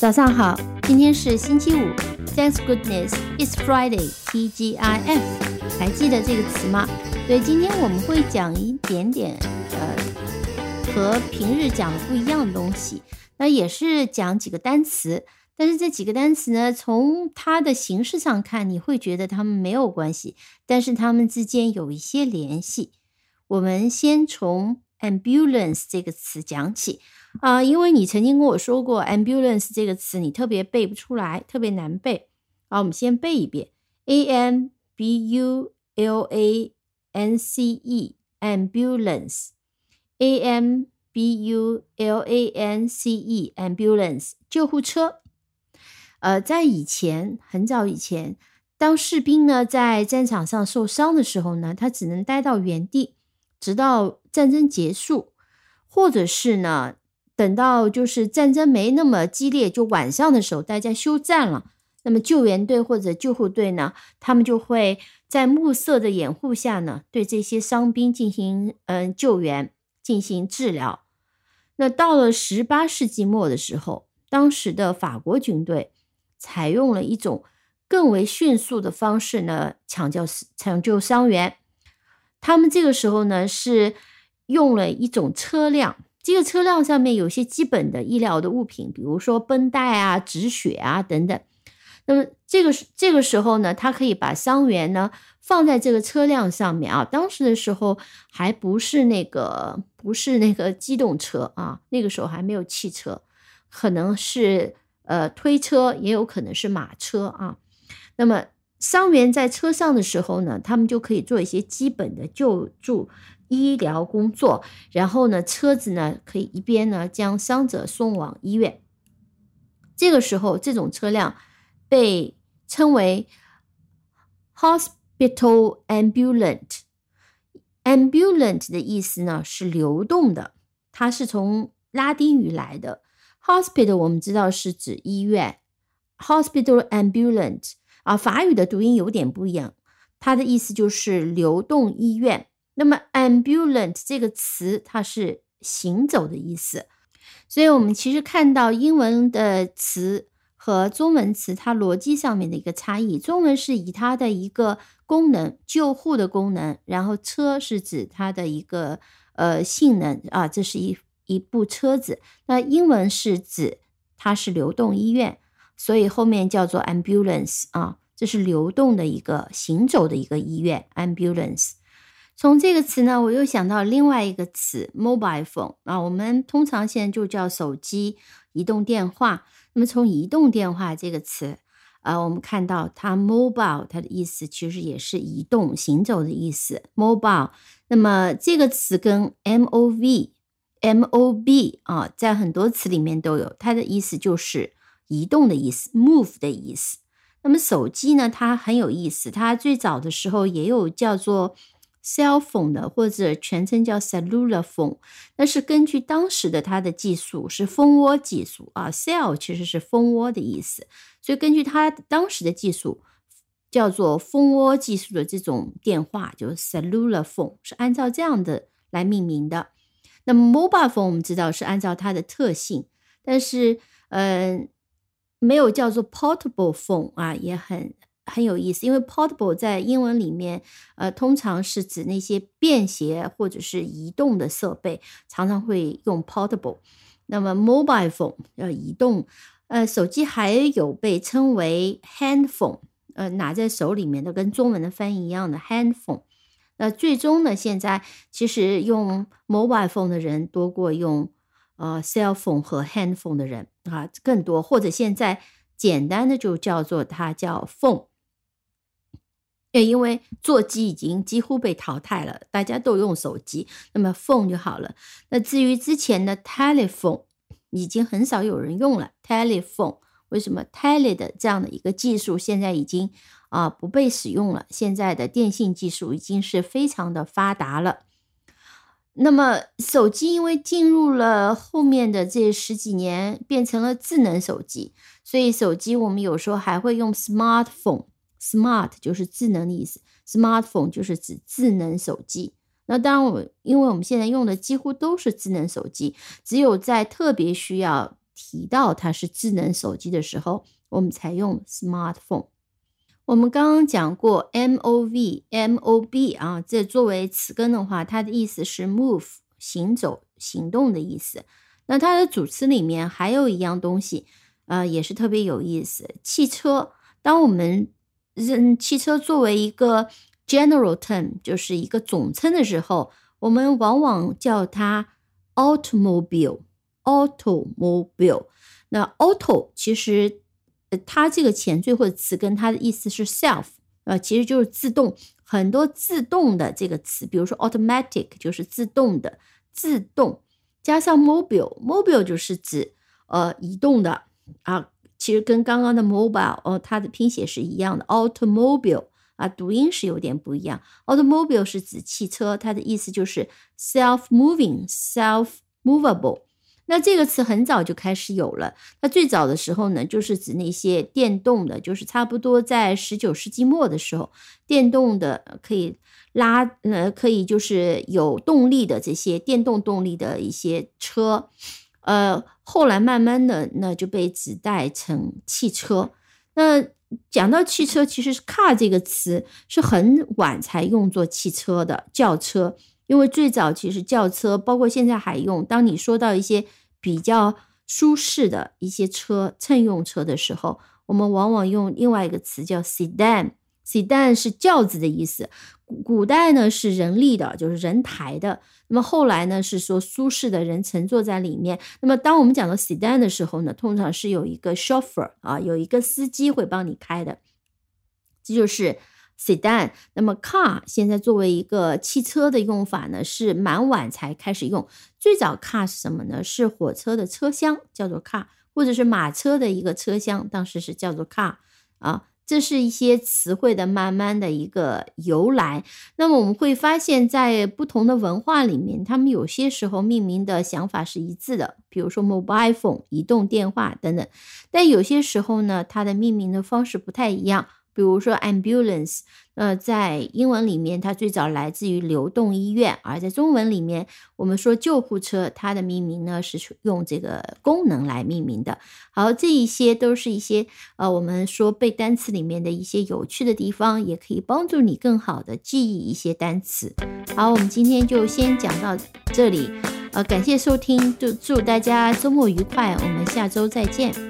早上好，今天是星期五，Thanks goodness it's Friday，TGIF，还记得这个词吗？对，今天我们会讲一点点，呃，和平日讲的不一样的东西。那也是讲几个单词，但是这几个单词呢，从它的形式上看，你会觉得它们没有关系，但是它们之间有一些联系。我们先从 ambulance 这个词讲起。啊，因为你曾经跟我说过 ambulance 这个词，你特别背不出来，特别难背。好，我们先背一遍 a m b u l a n c e ambulance a m b u l a n c e ambulance 救护车。呃，在以前很早以前，当士兵呢在战场上受伤的时候呢，他只能待到原地，直到战争结束，或者是呢。等到就是战争没那么激烈，就晚上的时候大家休战了，那么救援队或者救护队呢，他们就会在暮色的掩护下呢，对这些伤兵进行嗯救援，进行治疗。那到了十八世纪末的时候，当时的法国军队采用了一种更为迅速的方式呢，抢救抢救伤员。他们这个时候呢，是用了一种车辆。这个车辆上面有些基本的医疗的物品，比如说绷带啊、止血啊等等。那么这个这个时候呢，他可以把伤员呢放在这个车辆上面啊。当时的时候还不是那个不是那个机动车啊，那个时候还没有汽车，可能是呃推车，也有可能是马车啊。那么伤员在车上的时候呢，他们就可以做一些基本的救助。医疗工作，然后呢，车子呢可以一边呢将伤者送往医院。这个时候，这种车辆被称为 hospital ambulance。ambulance 的意思呢是流动的，它是从拉丁语来的。hospital 我们知道是指医院，hospital ambulance 啊，法语的读音有点不一样，它的意思就是流动医院。那么，ambulance 这个词它是行走的意思，所以我们其实看到英文的词和中文词它逻辑上面的一个差异。中文是以它的一个功能，救护的功能，然后车是指它的一个呃性能啊，这是一一部车子。那英文是指它是流动医院，所以后面叫做 ambulance 啊，这是流动的一个行走的一个医院，ambulance。从这个词呢，我又想到另外一个词，mobile phone 啊，我们通常现在就叫手机、移动电话。那么从移动电话这个词，啊，我们看到它 mobile，它的意思其实也是移动、行走的意思。mobile，那么这个词跟 m o v、m o b 啊，在很多词里面都有，它的意思就是移动的意思，move 的意思。那么手机呢，它很有意思，它最早的时候也有叫做。Cell phone 的或者全称叫 cellular phone，那是根据当时的它的技术是蜂窝技术啊，cell 其实是蜂窝的意思，所以根据它当时的技术叫做蜂窝技术的这种电话就是 cellular phone，是按照这样的来命名的。那么 mobile phone 我们知道是按照它的特性，但是嗯，没有叫做 portable phone 啊，也很。很有意思，因为 portable 在英文里面，呃，通常是指那些便携或者是移动的设备，常常会用 portable。那么 mobile phone 要移动，呃，手机还有被称为 handphone，呃，拿在手里面的，跟中文的翻译一样的 handphone。那最终呢，现在其实用 mobile phone 的人多过用呃 cell phone 和 handphone 的人啊，更多，或者现在简单的就叫做它叫 phone。也因为座机已经几乎被淘汰了，大家都用手机，那么 phone 就好了。那至于之前的 telephone，已经很少有人用了。telephone 为什么 tele 的这样的一个技术现在已经啊不被使用了？现在的电信技术已经是非常的发达了。那么手机因为进入了后面的这十几年变成了智能手机，所以手机我们有时候还会用 smartphone。Smart 就是智能的意思，Smartphone 就是指智能手机。那当然，我因为我们现在用的几乎都是智能手机，只有在特别需要提到它是智能手机的时候，我们才用 smartphone。我们刚刚讲过 m o v m o b 啊，这作为词根的话，它的意思是 move 行走、行动的意思。那它的主词里面还有一样东西，呃，也是特别有意思。汽车，当我们认汽车作为一个 general term，就是一个总称的时候，我们往往叫它 automobile。automobile，那 auto 其实，它这个前缀或者词根，它的意思是 self，呃，其实就是自动。很多自动的这个词，比如说 automatic 就是自动的，自动加上 mobile，mobile 就是指呃移动的啊。其实跟刚刚的 mobile 哦，它的拼写是一样的，automobile 啊，读音是有点不一样。automobile 是指汽车，它的意思就是 self-moving，self-movable。那这个词很早就开始有了。那最早的时候呢，就是指那些电动的，就是差不多在十九世纪末的时候，电动的可以拉，呃，可以就是有动力的这些电动动力的一些车，呃，后来慢慢的那就被指代成汽车。那讲到汽车，其实 car 这个词是很晚才用作汽车的轿车，因为最早其实轿车，包括现在还用。当你说到一些比较舒适的一些车，乘用车的时候，我们往往用另外一个词叫 sedan。Sedan 是轿子的意思。古古代呢是人力的，就是人抬的。那么后来呢是说舒适的人乘坐在里面。那么当我们讲到 sedan 的时候呢，通常是有一个 chauffeur 啊，有一个司机会帮你开的。这就是。sedan，那么 car 现在作为一个汽车的用法呢，是蛮晚才开始用。最早 car 是什么呢？是火车的车厢叫做 car，或者是马车的一个车厢，当时是叫做 car 啊。这是一些词汇的慢慢的一个由来。那么我们会发现，在不同的文化里面，他们有些时候命名的想法是一致的，比如说 mobile phone 移动电话等等。但有些时候呢，它的命名的方式不太一样。比如说 ambulance，呃，在英文里面它最早来自于流动医院，而在中文里面，我们说救护车，它的命名呢是用这个功能来命名的。好，这一些都是一些呃，我们说背单词里面的一些有趣的地方，也可以帮助你更好的记忆一些单词。好，我们今天就先讲到这里，呃，感谢收听，祝祝大家周末愉快，我们下周再见。